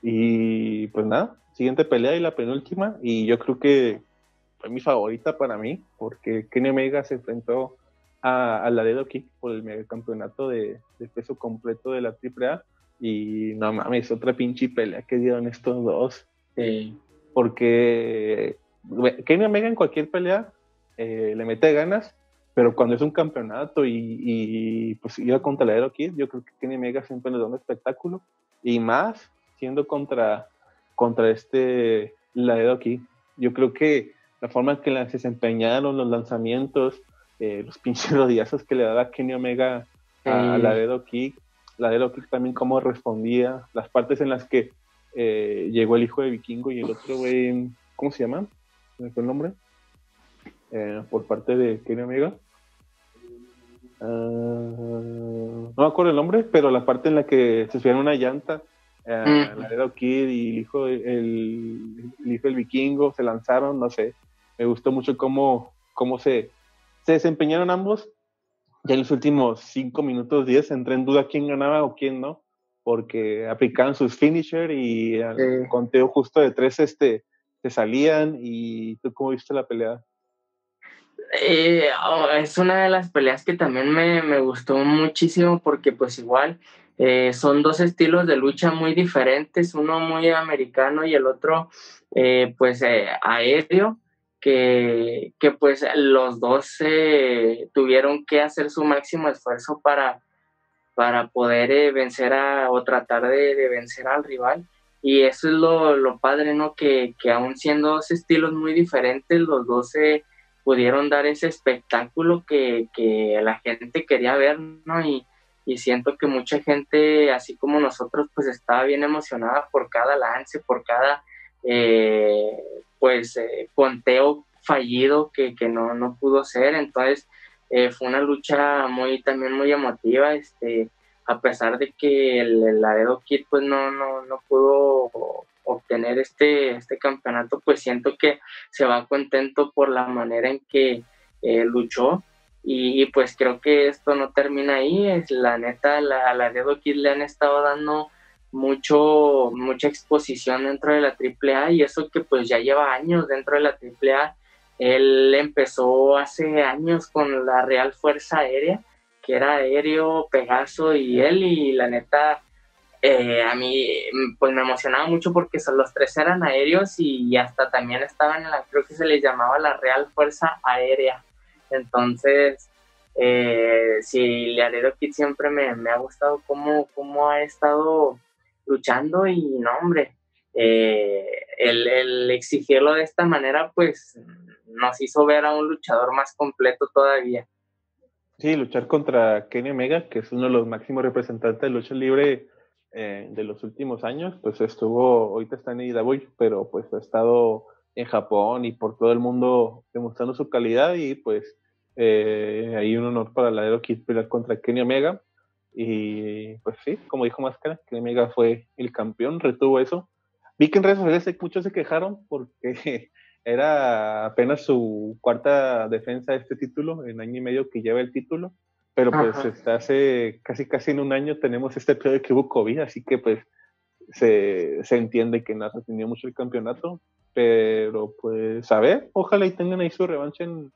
Y pues nada, siguiente pelea y la penúltima, y yo creo que fue mi favorita para mí, porque Kenny Omega se enfrentó a, a Laredo Kick por el campeonato de, de, peso completo de la AAA, y no mames, otra pinche pelea que dieron estos dos. porque Kenny Omega en cualquier pelea eh, le mete ganas, pero cuando es un campeonato y, y pues iba contra Laredo Kid, yo creo que Kenny Omega siempre le da un espectáculo, y más siendo contra, contra este Laredo Kid. Yo creo que la forma en que se desempeñaron los lanzamientos, eh, los pinches rodillazos que le daba Kenny Omega a, la Dedo Kick, la Dedo Kick también cómo respondía, las partes en las que eh, llegó el hijo de Vikingo y el otro güey, ¿cómo se llama? ¿Me el nombre? Eh, por parte de Kenny Omega. Ah, no me acuerdo el nombre, pero la parte en la que se subieron una llanta, mm. la Dedo Kid y el hijo, el hijo del vikingo se lanzaron, no sé me gustó mucho cómo, cómo se, se desempeñaron ambos. Ya en los últimos 5 minutos 10 entré en duda quién ganaba o quién no, porque aplicaban sus finisher y el conteo justo de tres este, se salían. ¿Y tú cómo viste la pelea? Eh, oh, es una de las peleas que también me, me gustó muchísimo porque pues igual eh, son dos estilos de lucha muy diferentes, uno muy americano y el otro eh, pues aéreo que, que pues los dos eh, tuvieron que hacer su máximo esfuerzo para, para poder eh, vencer a, o tratar de, vencer al rival. Y eso es lo, lo padre, ¿no? Que, que, aún siendo dos estilos muy diferentes, los dos pudieron dar ese espectáculo que, que la gente quería ver, ¿no? Y, y siento que mucha gente, así como nosotros, pues estaba bien emocionada por cada lance, por cada eh, pues eh, conteo fallido que, que no, no, pudo ser. Entonces eh, fue una lucha muy también muy emotiva, este, a pesar de que el, Laredo Kid pues no, no, no pudo obtener este, este campeonato, pues siento que se va contento por la manera en que luchó. Y, pues creo que esto no termina ahí. Es la neta, la, a Laredo Kid le han estado dando mucho, mucha exposición dentro de la AAA y eso que pues ya lleva años dentro de la AAA. Él empezó hace años con la Real Fuerza Aérea, que era aéreo, Pegaso y él, y la neta, eh, a mí pues me emocionaba mucho porque son, los tres eran aéreos y hasta también estaban en la, creo que se les llamaba la Real Fuerza Aérea. Entonces, eh, sí, Laredo Kid siempre me, me, ha gustado cómo, cómo ha estado luchando y no, hombre, eh, el, exigirlo de esta manera, pues nos hizo ver a un luchador más completo todavía. Sí, luchar contra Kenny Omega, que es uno de los máximos representantes de lucha libre eh, de los últimos años, pues estuvo, ahorita está en IW, pero pues ha estado en Japón y por todo el mundo demostrando su calidad y pues eh, ahí un honor para la Aero Kid pelear contra Kenny Omega. Y pues sí, como dijo Máscara, que Omega fue el campeón, retuvo eso. Vi que en redes sociales muchos se quejaron porque era apenas su cuarta defensa de este título, en año y medio que lleva el título, pero pues este, hace casi casi en un año tenemos este periodo de que hubo COVID, así que pues se, se entiende que no ha tenido mucho el campeonato, pero pues a ver, ojalá y tengan ahí su revancha en,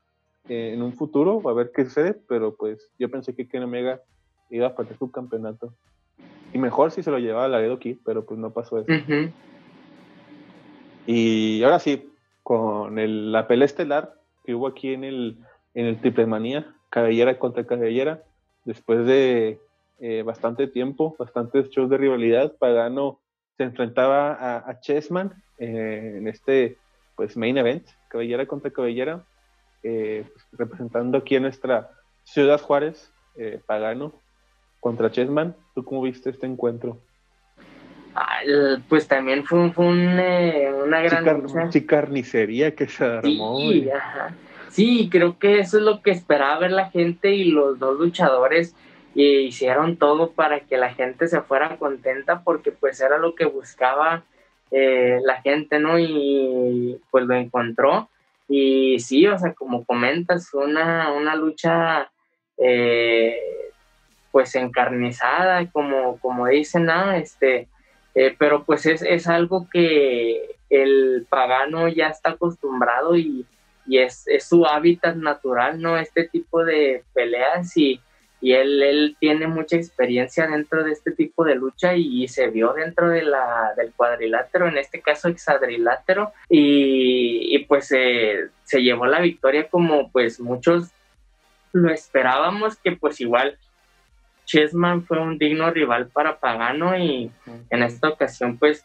en un futuro, a ver qué sucede, pero pues yo pensé que Ken Omega iba a perder su campeonato. Y mejor si se lo llevaba a Laredo aquí, pero pues no pasó eso. Y ahora sí, con el, la pelea estelar que hubo aquí en el, en el Triple Manía, cabellera contra cabellera, después de eh, bastante tiempo, bastantes shows de rivalidad, Pagano se enfrentaba a, a Chessman eh, en este pues main event, cabellera contra cabellera, eh, pues, representando aquí en nuestra Ciudad Juárez, Pagano contra Chessman. ¿Tú cómo viste este encuentro? Ah, pues también fue, eh, una gran carnicería que se armó. Sí, creo que eso es lo que esperaba ver la gente y los dos luchadores hicieron todo para que la gente se fuera contenta porque pues era lo que buscaba eh, la gente, ¿no? Y pues lo encontró. Y sí, o sea, como comentas, una, una lucha eh, pues encarnizada, como, como dicen, ¿no? este, eh, pero pues es, es, algo que el pagano ya está acostumbrado y, y es, es, su hábitat natural, ¿no? Este tipo de peleas y, y él, él, tiene mucha experiencia dentro de este tipo de lucha y, se vio dentro de la, del cuadrilátero, en este caso hexadrilátero, y, y pues eh, se llevó la victoria como pues muchos lo esperábamos, que pues igual Chessman fue un digno rival para Pagano y en esta ocasión pues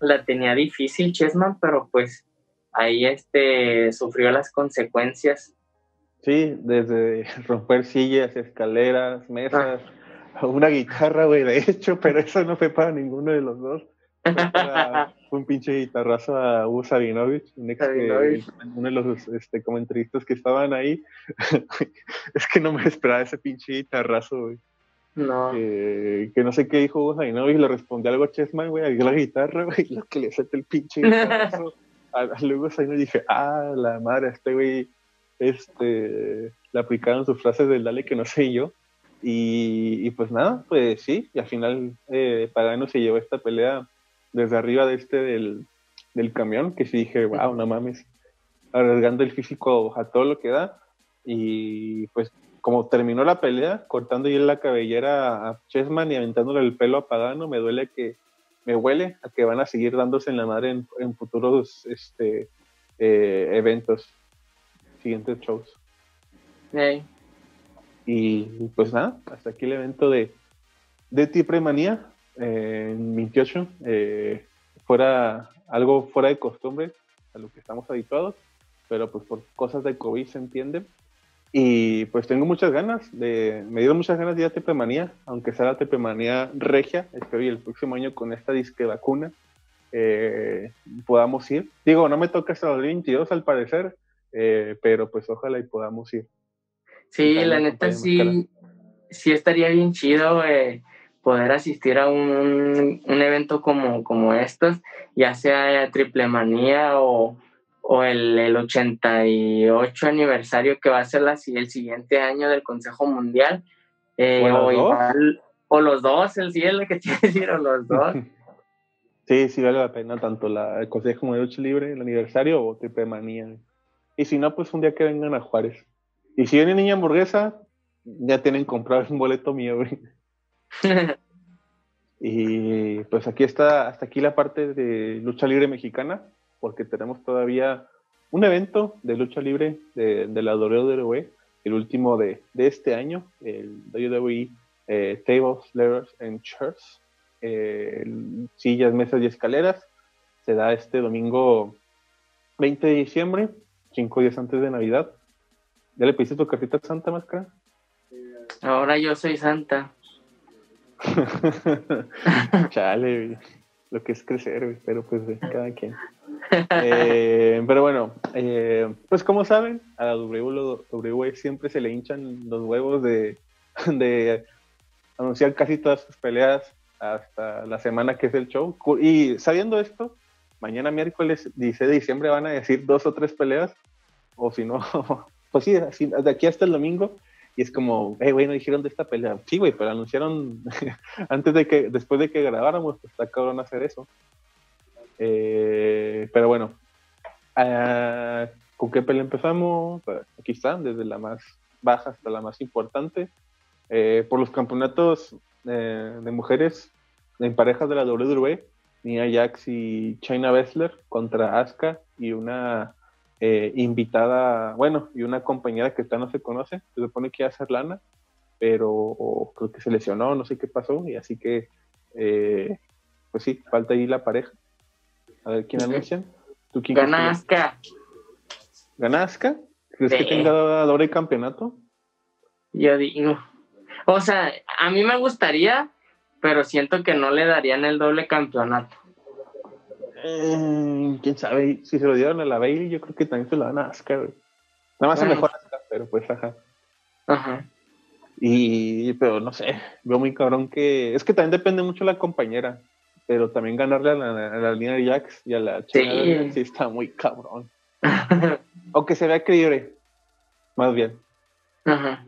la tenía difícil Chessman, pero pues ahí este sufrió las consecuencias. Sí, desde romper sillas, escaleras, mesas, ah. una guitarra, güey, de hecho, pero eso no fue para ninguno de los dos. Fue, un pinche guitarrazo a Hugo Sabinovich, un ex uno de los este, comentaristas que estaban ahí. es que no me esperaba ese pinche guitarrazo, güey. No. que no sé qué dijo Hugo Sabinovich, le respondió algo a Chessman, güey, a la guitarra, güey, lo que le suelta el pinche guitarrazo. a, Hugo Sabinovich dije, ah, la madre, este güey este, le aplicaron sus frases del dale que no sé yo. Y, pues nada, pues sí, y al final eh, Pagano se llevó esta pelea desde arriba de este del, del camión, que sí dije, wow, no mames, arriesgando el físico a todo lo que da. Y pues como terminó la pelea, cortando y la cabellera a Chessman y aventándole el pelo a Pagano, me duele que, me huele a que van a seguir dándose en la madre en, futuros este, eh, eventos siguientes shows. Y pues nada, hasta aquí el evento de, de Tipre Manía eh, en 28. Eh, fuera algo fuera de costumbre a lo que estamos habituados, pero pues por cosas de COVID se entiende. Y pues tengo muchas ganas, de, me dio muchas ganas de ir a Tepemanía, aunque sea la Tepemanía regia, espero y el próximo año con esta disque vacuna eh, podamos ir. Digo, no me toca hasta el 22 al parecer, eh, pero pues ojalá y podamos ir. Sí, la neta sí, sí estaría bien chido eh, poder asistir a un, un, evento como, como estos, ya sea Triple Manía o, o el, el, 88 aniversario que va a ser la, el siguiente año del Consejo Mundial. Eh, o, igual, o los dos, el sí que tiene que decir, o los dos. Sí, sí vale la pena tanto la, el Consejo Mundial Libre, el aniversario o Triple Manía. Y si no, pues un día que vengan a Juárez. Y si viene niña hamburguesa, ya tienen comprado un boleto mío, y pues aquí está, hasta aquí la parte de lucha libre mexicana, porque tenemos todavía un evento de lucha libre de, de la WWE, el último de, de, este año, el WWE eh, Tables, Letters and Chairs, eh, sillas, mesas y escaleras. Se da este domingo 20 de diciembre cinco días antes de Navidad. ¿Ya le pediste tu cartita Santa Máscara? Ahora yo soy Santa. Chale, lo que es crecer, pero pues de cada quien. Eh, pero bueno, eh, pues como saben, a la WWE siempre se le hinchan los huevos de, de anunciar casi todas sus peleas hasta la semana que es el show. Y sabiendo esto, mañana miércoles 16 de diciembre van a decir dos o tres peleas, o si no, pues sí, de aquí hasta el domingo, y es como, hey, güey, no dijeron de esta pelea. Sí, güey, pero anunciaron antes de que, después de que grabáramos, pues está cabrón hacer eso. Eh, pero bueno, ah, ¿con qué pelea empezamos? Pues, aquí está, desde la más baja hasta la más importante. Eh, por los campeonatos eh, de mujeres en parejas de la WWE, Nia Jax y China Bessler contra Asuka y una eh, invitada, bueno, y una compañera que está no se conoce, se supone que iba a ser Lana, pero creo que se lesionó, no sé qué pasó, y así que, eh, pues sí, falta ahí la pareja. A ver, ¿quién anuncian? ¿Tú quién Gana Asuka. ¿Gana Asuka? ¿Crees que tenga doble campeonato? Yo digo, o sea, a mí me gustaría pero siento que no le darían el doble campeonato. Eh, quién sabe, si se lo dieron a la Bailey, yo creo que también se lo dan a Asuka, Nada más bueno. mejor Asuka, pero pues ajá. Ajá. Y, pero no sé, veo muy cabrón que. Es que también depende mucho de la compañera, pero también ganarle a la, línea de Jax y a la sí. sí está muy cabrón. Aunque se vea creíble, más bien. Ajá.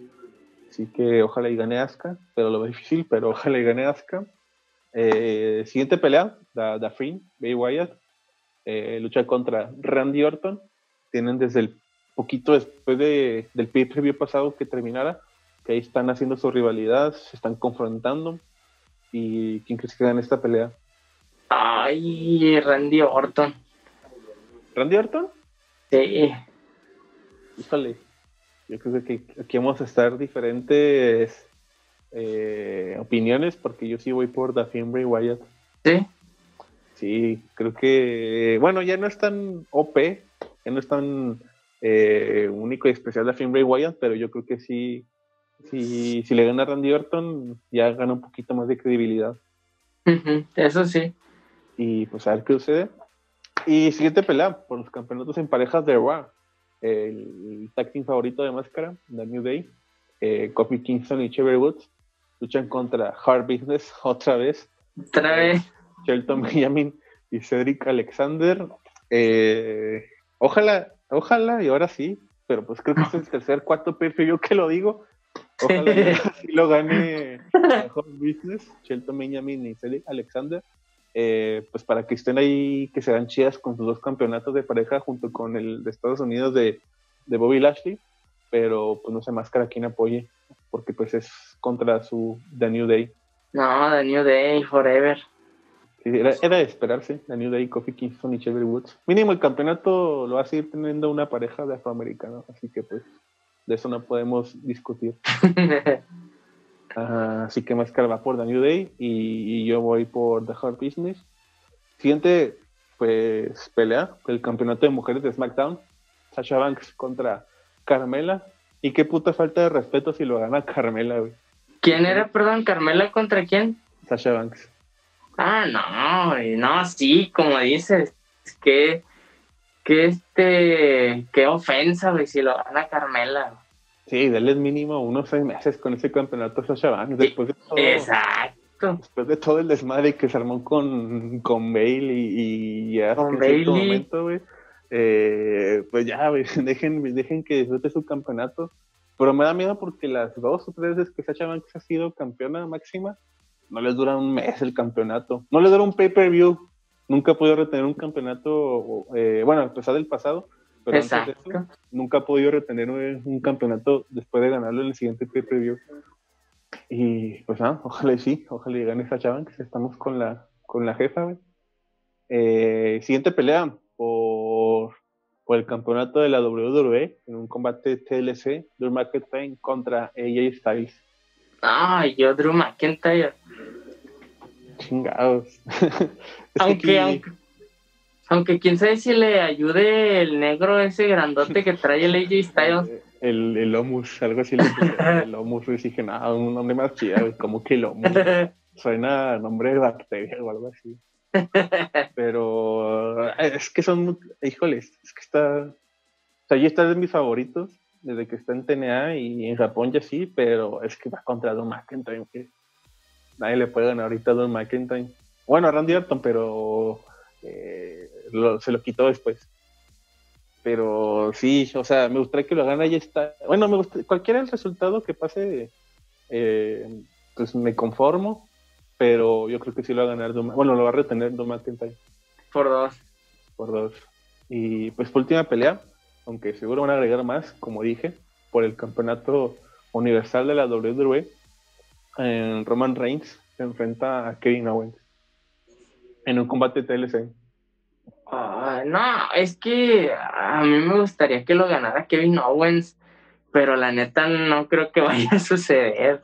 Así que ojalá y gane Asuka, pero lo veo difícil, pero ojalá y gane Asuka. Eh, siguiente pelea, Da, da Bay Wyatt, eh, lucha contra Randy Orton. Tienen desde el poquito después de, del pay preview pasado que terminara, que ahí están haciendo su rivalidad, se están confrontando. ¿Y quién crees que gana esta pelea? Ay, Randy Orton. ¿Randy Orton? Sí. Híjole, yo creo que aquí vamos a estar diferentes eh, opiniones porque yo sí voy por Daphne Bray Wyatt. Sí. Sí, creo que, bueno, ya no es tan OP, ya no es tan eh, único y especial Daphne Bray Wyatt, pero yo creo que sí, sí, si le gana a Randy Orton, ya gana un poquito más de credibilidad. eso sí. Y pues a ver qué sucede. Y siguiente pelea por los campeonatos en parejas de Raw el tag team favorito de máscara, The New Day, eh, Kofi Kingston y Chevy Woods, luchan contra Hard Business otra vez. Otra vez. Shelton Benjamin y Cedric Alexander. Eh, ojalá, ojalá, y ahora sí, pero pues creo que es el tercer, cuarto perfil yo que lo digo. Ojalá sí lo gane Hard Business, Shelton Benjamin y Cedric Alexander. Eh, pues para que estén ahí, que se dan chidas con sus dos campeonatos de pareja junto con el de Estados Unidos de, Bobby Lashley, pero pues no se máscara quien apoye, porque pues es contra su The New Day. No, The New Day, forever. era, de esperarse, The New Day, Kofi Kingston y Chevy Woods. Mínimo el campeonato lo va a seguir teniendo una pareja de afroamericanos, así que pues de eso no podemos discutir. así que Máscara va por The New Day y, yo voy por The Hard Business. Siguiente, pues pelea, el campeonato de mujeres de SmackDown. Sasha Banks contra Carmela. Y qué puta falta de respeto si lo gana Carmela, güey. ¿Quién era, perdón, Carmela contra quién? Sasha Banks. Ah, no, no, sí, como dices, que, que este, qué ofensa, güey, si lo gana Carmela. Sí, dale mínimo unos seis meses con ese campeonato Sasha Banks. Después de todo, Exacto. Después de todo el desmadre que se armó con, con Bale y, ya con en momento, güey. Eh, pues ya, güey, dejen, dejen que disfrute su campeonato. Pero me da miedo porque las dos o tres veces que Sasha Banks ha sido campeona máxima, no les dura un mes el campeonato. No les dura un pay-per-view. Nunca ha podido retener un campeonato, eh, bueno, a pesar del pasado, pero nunca ha podido retener un, campeonato después de ganarlo en el siguiente per Y pues nada, ojalá sí, ojalá y gane esa chava, que estamos con la, con la jefa, eh, siguiente pelea por, por, el campeonato de la WWE en un combate TLC, Drew McIntyre contra AJ Styles. Ay, yo Drew McIntyre. Chingados. aunque, aunque, aunque quién sabe si le ayude el negro ese grandote que trae el AJ Styles. El, el Lomus, algo así. el Lomus, y dije, nada, un nombre más chido, como que Lomus. Suena nombre de bacteria o algo así. Pero es que son, híjoles, es que está, o sea, ya está de mis favoritos desde que está en TNA y en Japón ya sí, pero es que va contra Don McIntyre, que nadie le puede ganar ahorita a Don McIntyre. Bueno, a Randy Orton, pero eh, se lo quitó después. Pero sí, o sea, me gustaría que lo gane ya está. Bueno, me gusta, cualquiera el resultado que pase, eh, pues me conformo, pero yo creo que sí lo va a ganar Bueno, lo va a retener Dom McIntyre. Por dos. Por dos. Y pues por última pelea, aunque seguro van a agregar más, como dije, por el campeonato universal de la WWE, en Roman Reigns se enfrenta a Kevin Owens en un combate TLC. No, es que a mí me gustaría que lo ganara Kevin Owens, pero la neta no creo que vaya a suceder.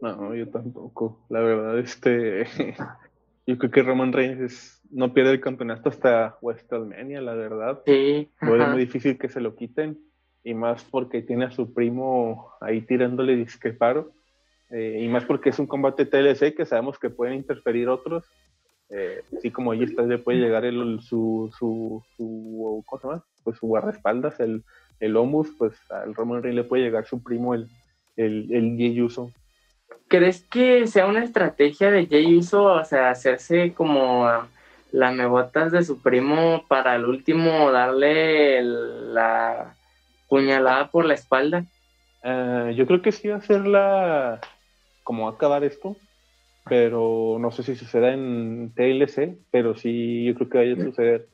No, yo tampoco. La verdad, este, yo creo que Roman Reigns no pierde el campeonato hasta WrestleMania, la verdad. Sí. Es muy difícil que se lo quiten, y más porque tiene a su primo ahí tirándole disqueparo. Eh, y más porque es un combate TLC que sabemos que pueden interferir otros eh, así como ahí está, le puede llegar el, su, su, su, ¿cómo se llama? Pues su guardaespaldas, el, el Omus, pues al Roman Reigns le puede llegar su primo, el, el, el Jey Uso. ¿Crees que sea una estrategia de Jey Uso, o sea, hacerse como la mebotas de su primo para el último darle la puñalada por la espalda? Eh, yo creo que sí va a ser la. como acabar esto, pero no sé si suceda en TLC, pero sí yo creo que vaya a suceder,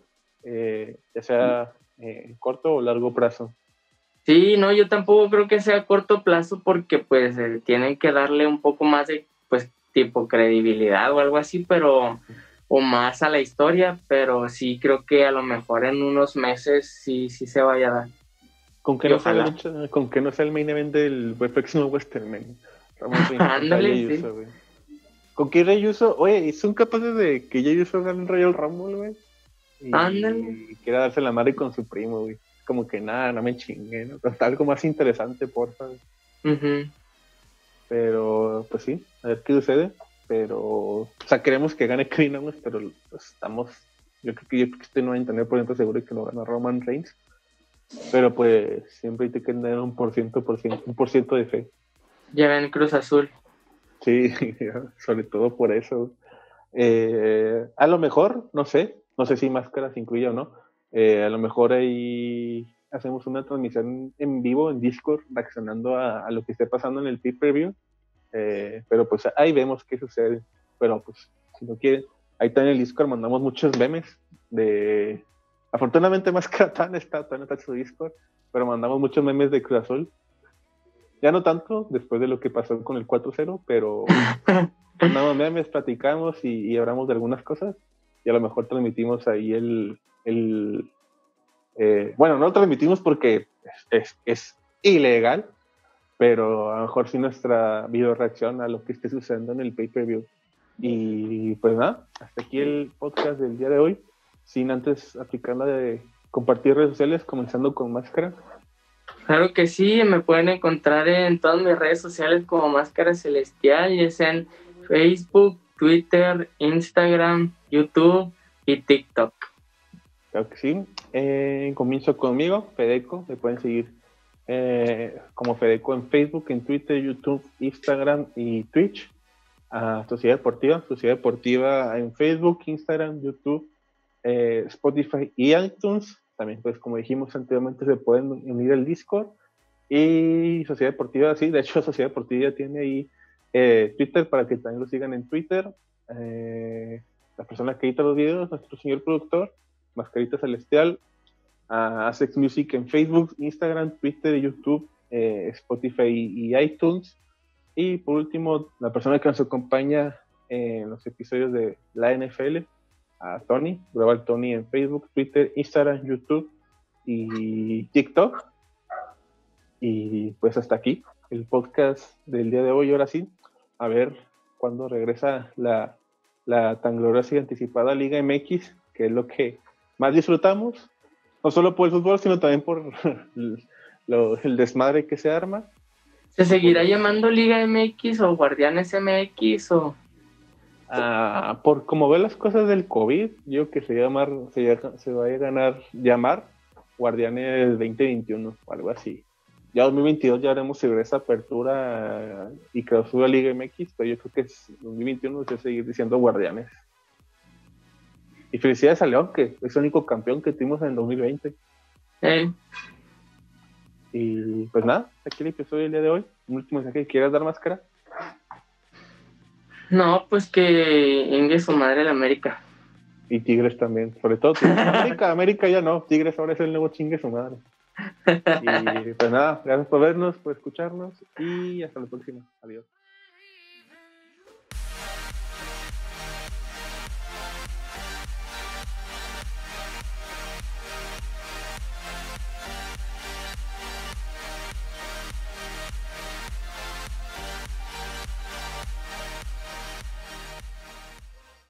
eh, ya sea en corto o largo plazo. Sí, no, yo tampoco creo que sea a corto plazo porque pues tienen que darle un poco más de, pues, tipo credibilidad o algo así, pero, o más a la historia, pero sí creo que a lo mejor en unos meses sí, sí se vaya a dar. Con que, no sea, el, con que no sea el main event del próximo Western. Ándale, sí. Con que Rey Uso, oye, son capaces de que Jay Uso gane el Royal Rumble, güey. Ándale. Y quiera darse la madre con su primo, güey como que nada, no me chingue, ¿no? algo más interesante, porfa. Pero, pues sí, a ver qué sucede. Pero, o sea, queremos que gane Kevin pero pues, estamos, yo creo que yo creo que estoy 99% seguro de que lo gana Roman Reigns. Pero pues siempre hay que tener un por ciento, por ciento, un por ciento de fe. Ya ven Cruz Azul. Sí, sobre todo por eso. Eh, a lo mejor, no sé, no sé si máscaras incluye o no, eh, a lo mejor ahí hacemos una transmisión en vivo en Discord reaccionando a, lo que esté pasando en el pay-per-view. Eh, pero pues ahí vemos qué sucede. Pero pues si no quieren, ahí está en el Discord mandamos muchos memes de... Afortunadamente más que tan está, tan está su Discord, pero mandamos muchos memes de Cruz Azul. Ya no tanto después de lo que pasó con el 4-0, pero mandamos memes, platicamos y, y hablamos de algunas cosas y a lo mejor transmitimos ahí el, el eh, bueno, no lo transmitimos porque es, ilegal, pero a lo mejor sí nuestra video reacción a lo que esté sucediendo en el pay-per-view. Y pues nada, hasta aquí el podcast del día de hoy, sin antes aplicar la de compartir redes sociales, comenzando con Máscara. Claro que sí, me pueden encontrar en todas mis redes sociales como Máscara Celestial, ya sea en Facebook, Twitter, Instagram, YouTube y TikTok. Claro que sí. Eh, comienzo conmigo, Fedeco. Me pueden seguir eh, como Fedeco en Facebook, en Twitter, YouTube, Instagram y Twitch. A Sociedad Deportiva. Sociedad Deportiva en Facebook, Instagram, YouTube, eh, Spotify y iTunes. También, pues, como dijimos anteriormente, se pueden unir al Discord. Y Sociedad Deportiva, sí, de hecho, Sociedad Deportiva tiene ahí Twitter para que también lo sigan en Twitter. la persona que edita los videos, nuestro señor productor. Mascarita Celestial, a Asex Music en Facebook, Instagram, Twitter, YouTube, eh, Spotify y, iTunes. Y por último, la persona que nos acompaña en los episodios de la NFL, a Tony, Global Tony en Facebook, Twitter, Instagram, YouTube y TikTok. Y pues hasta aquí el podcast del día de hoy. Ahora sí, a ver cuándo regresa la, la tan gloriosa y anticipada Liga MX, que es lo que más disfrutamos, no solo por el fútbol, sino también por el desmadre que se arma. ¿Se seguirá llamando Liga MX o Guardianes MX o...? Ah, por como ve las cosas del COVID, yo que se, llamar, se, se va a ganar llamar Guardianes 2021 o algo así. Ya 2022 ya haremos regresa apertura y clausura Liga MX, pero yo creo que es 2021 se va a seguir diciendo Guardianes. Y felicidades a León, que es el único campeón que tuvimos en el 2020. Y pues nada, aquí el episodio del día de hoy. Un último mensaje que quieras dar máscara. No, pues que Inge su madre la América. Y Tigres también, sobre todo América, América ya no, Tigres ahora es el nuevo chingue su madre. Y pues nada, gracias por vernos, por escucharnos y hasta la próxima. Adiós.